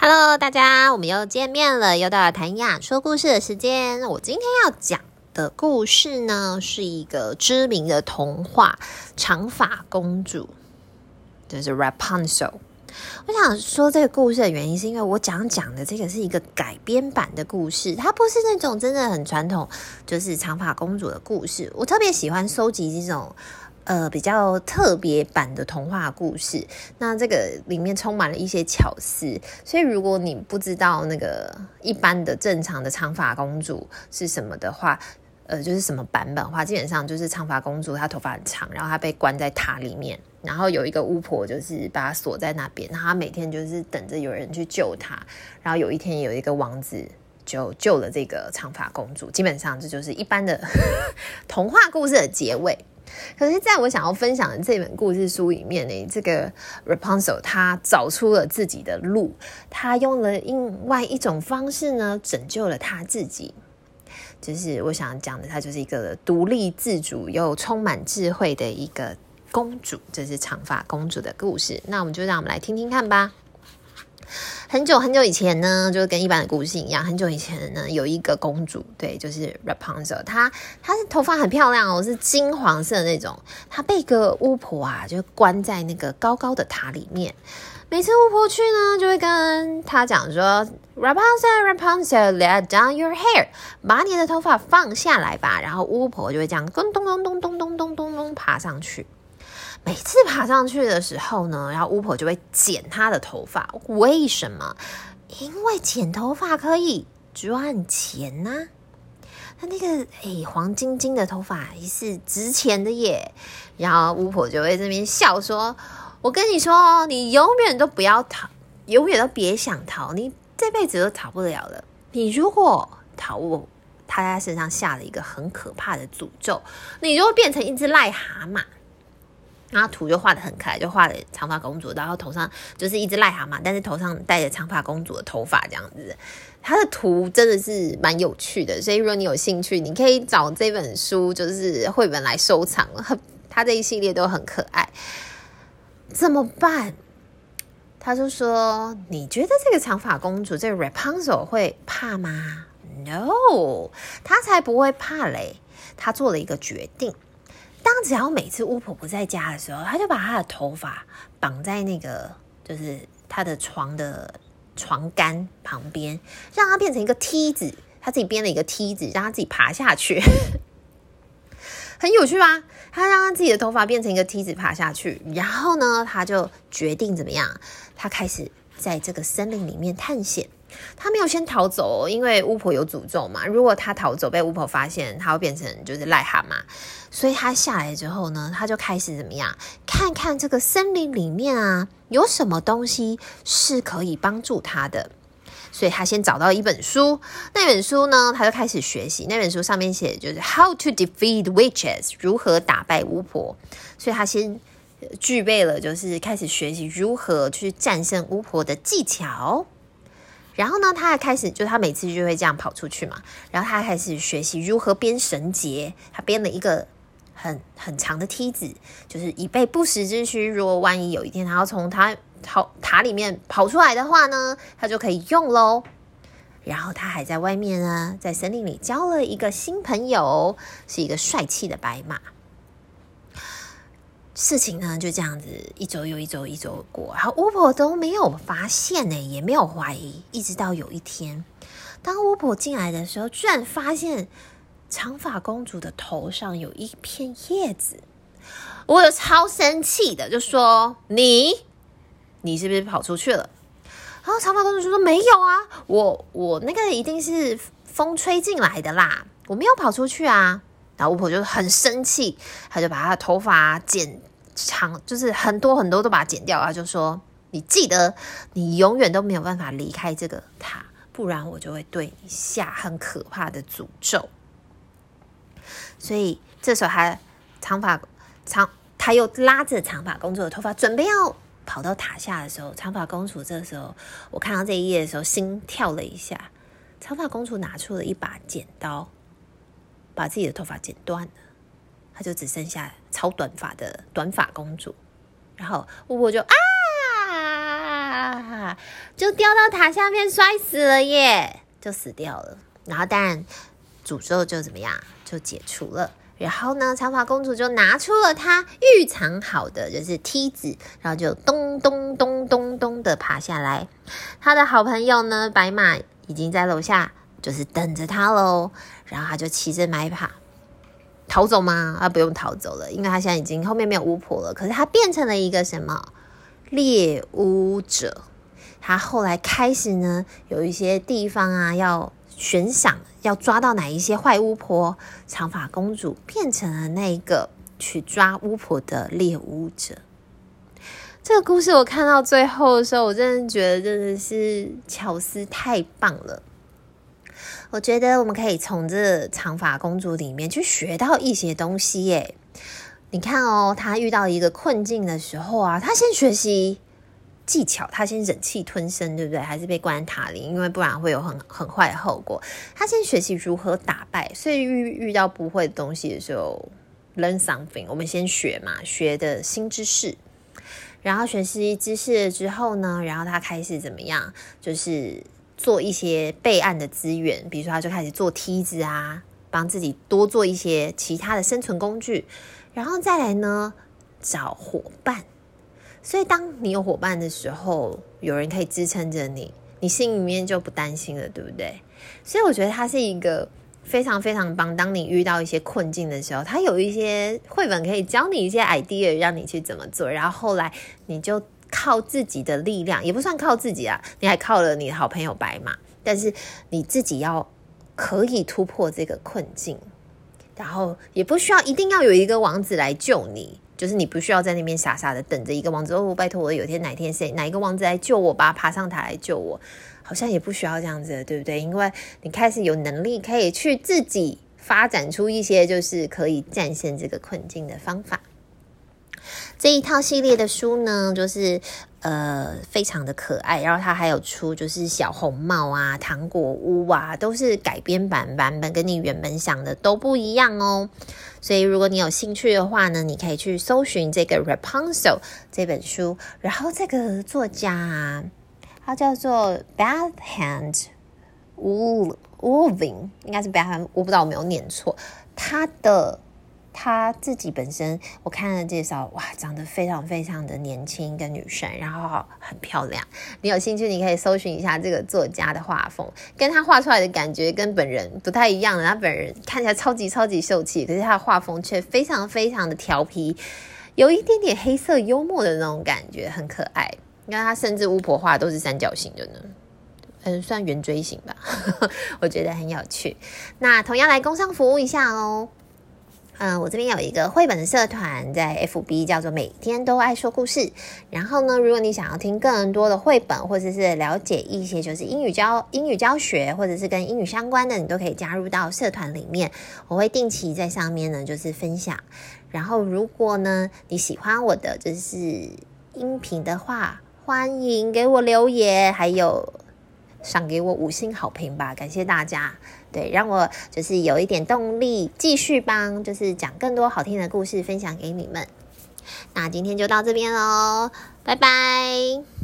Hello，大家，我们又见面了，又到了谭雅说故事的时间。我今天要讲的故事呢，是一个知名的童话《长发公主》，就是 Rapunzel。我想说这个故事的原因，是因为我讲讲的这个是一个改编版的故事，它不是那种真的很传统，就是长发公主的故事。我特别喜欢收集这种。呃，比较特别版的童话故事，那这个里面充满了一些巧思，所以如果你不知道那个一般的正常的长发公主是什么的话，呃，就是什么版本的话，基本上就是长发公主她头发很长，然后她被关在塔里面，然后有一个巫婆就是把她锁在那边，她每天就是等着有人去救她，然后有一天有一个王子就救了这个长发公主，基本上这就是一般的 童话故事的结尾。可是，在我想要分享的这本故事书里面呢，这个 Rapunzel 她找出了自己的路，她用了另外一种方式呢，拯救了她自己。就是我想讲的，她就是一个独立自主又充满智慧的一个公主，这是长发公主的故事。那我们就让我们来听听看吧。很久很久以前呢，就跟一般的故事一样。很久以前呢，有一个公主，对，就是 Rapunzel，她她的头发很漂亮哦，是金黄色那种。她被一个巫婆啊，就关在那个高高的塔里面。每次巫婆去呢，就会跟她讲说：“Rapunzel，Rapunzel，let down your hair，把你的头发放下来吧。”然后巫婆就会这样咚咚咚咚咚咚咚咚咚爬上去。每次爬上去的时候呢，然后巫婆就会剪她的头发。为什么？因为剪头发可以赚钱呐、啊。那那个诶，黄晶晶的头发也是值钱的耶。然后巫婆就会这边笑说：“我跟你说，你永远都不要逃，永远都别想逃，你这辈子都逃不了了。你如果逃，我他在身上下了一个很可怕的诅咒，你就会变成一只癞蛤蟆。”然后图就画的很可爱，就画了长发公主，然后头上就是一只癞蛤蟆，但是头上戴着长发公主的头发这样子。它的图真的是蛮有趣的，所以如果你有兴趣，你可以找这本书，就是绘本来收藏。它这一系列都很可爱。怎么办？他就说：“你觉得这个长发公主这个 Rapunzel 会怕吗？”No，他才不会怕嘞。他做了一个决定。当只要每次巫婆不在家的时候，他就把他的头发绑在那个就是他的床的床杆旁边，让他变成一个梯子，他自己编了一个梯子，让他自己爬下去，很有趣吧？他让他自己的头发变成一个梯子爬下去，然后呢，他就决定怎么样？他开始在这个森林里面探险。他没有先逃走，因为巫婆有诅咒嘛。如果他逃走被巫婆发现，他会变成就是癞蛤蟆。所以他下来之后呢，他就开始怎么样？看看这个森林里面啊，有什么东西是可以帮助他的。所以他先找到一本书，那本书呢，他就开始学习。那本书上面写的就是 How to defeat witches，如何打败巫婆。所以他先具备了，就是开始学习如何去战胜巫婆的技巧。然后呢，他还开始，就他每次就会这样跑出去嘛。然后他开始学习如何编绳结，他编了一个很很长的梯子，就是以备不时之需。如果万一有一天他要从他塔塔里面跑出来的话呢，他就可以用喽。然后他还在外面呢，在森林里交了一个新朋友，是一个帅气的白马。事情呢就这样子一周又一周，一周过，然后巫婆都没有发现呢，也没有怀疑，一直到有一天，当巫婆进来的时候，居然发现长发公主的头上有一片叶子，我有超生气的，就说你，你是不是跑出去了？然后长发公主就说没有啊，我我那个一定是风吹进来的啦，我没有跑出去啊。然后巫婆就很生气，她就把她的头发剪长，就是很多很多都把它剪掉。她就说：“你记得，你永远都没有办法离开这个塔，不然我就会对你下很可怕的诅咒。”所以这时候，她长发长，她又拉着长发公主的头发，准备要跑到塔下的时候，长发公主这时候，我看到这一页的时候，心跳了一下。长发公主拿出了一把剪刀。把自己的头发剪断了，她就只剩下超短发的短发公主。然后巫婆就啊，就掉到塔下面摔死了耶，就死掉了。然后当然诅咒就怎么样，就解除了。然后呢，长发公主就拿出了她预藏好的，就是梯子，然后就咚咚咚咚咚的爬下来。她的好朋友呢，白马已经在楼下，就是等着她喽。然后他就骑着白马逃走吗？啊，不用逃走了，因为他现在已经后面没有巫婆了。可是他变成了一个什么猎巫者？他后来开始呢，有一些地方啊要。悬赏要抓到哪一些坏巫婆，长发公主变成了那一个去抓巫婆的猎巫者。这个故事我看到最后的时候，我真的觉得真的是巧思太棒了。我觉得我们可以从这长发公主里面去学到一些东西耶。你看哦，她遇到一个困境的时候啊，她先学习。技巧，她先忍气吞声，对不对？还是被关塔里，因为不然会有很很坏的后果。她先学习如何打败，所以遇遇到不会的东西的时候，learn something，我们先学嘛，学的新知识。然后学习知识之后呢，然后他开始怎么样？就是做一些备案的资源，比如说他就开始做梯子啊，帮自己多做一些其他的生存工具。然后再来呢，找伙伴。所以，当你有伙伴的时候，有人可以支撑着你，你心里面就不担心了，对不对？所以，我觉得它是一个非常非常棒。当你遇到一些困境的时候，它有一些绘本可以教你一些 idea，让你去怎么做。然后后来，你就靠自己的力量，也不算靠自己啊，你还靠了你的好朋友白马。但是你自己要可以突破这个困境，然后也不需要一定要有一个王子来救你。就是你不需要在那边傻傻的等着一个王子哦，拜托我有天哪天谁哪一个王子来救我吧，爬上塔来救我，好像也不需要这样子，对不对？因为你开始有能力可以去自己发展出一些就是可以战胜这个困境的方法。这一套系列的书呢，就是呃非常的可爱，然后它还有出就是小红帽啊、糖果屋啊，都是改编版版本，跟你原本想的都不一样哦。所以，如果你有兴趣的话呢，你可以去搜寻这个 Rapunzel 这本书。然后，这个作家，他叫做 Bath Hand Woolving，应该是 b a t h a n 我不知道我没有念错。他的。她自己本身，我看了介绍，哇，长得非常非常的年轻，一个女生，然后很漂亮。你有兴趣，你可以搜寻一下这个作家的画风，跟她画出来的感觉跟本人不太一样的。她本人看起来超级超级秀气，可是她的画风却非常非常的调皮，有一点点黑色幽默的那种感觉，很可爱。你看她甚至巫婆画都是三角形的呢，嗯，算圆锥形吧，我觉得很有趣。那同样来工商服务一下哦。嗯，我这边有一个绘本的社团，在 FB 叫做“每天都爱说故事”。然后呢，如果你想要听更多的绘本，或者是了解一些就是英语教英语教学，或者是跟英语相关的，你都可以加入到社团里面。我会定期在上面呢，就是分享。然后，如果呢你喜欢我的就是音频的话，欢迎给我留言，还有赏给我五星好评吧，感谢大家。对，让我就是有一点动力，继续帮就是讲更多好听的故事分享给你们。那今天就到这边喽，拜拜。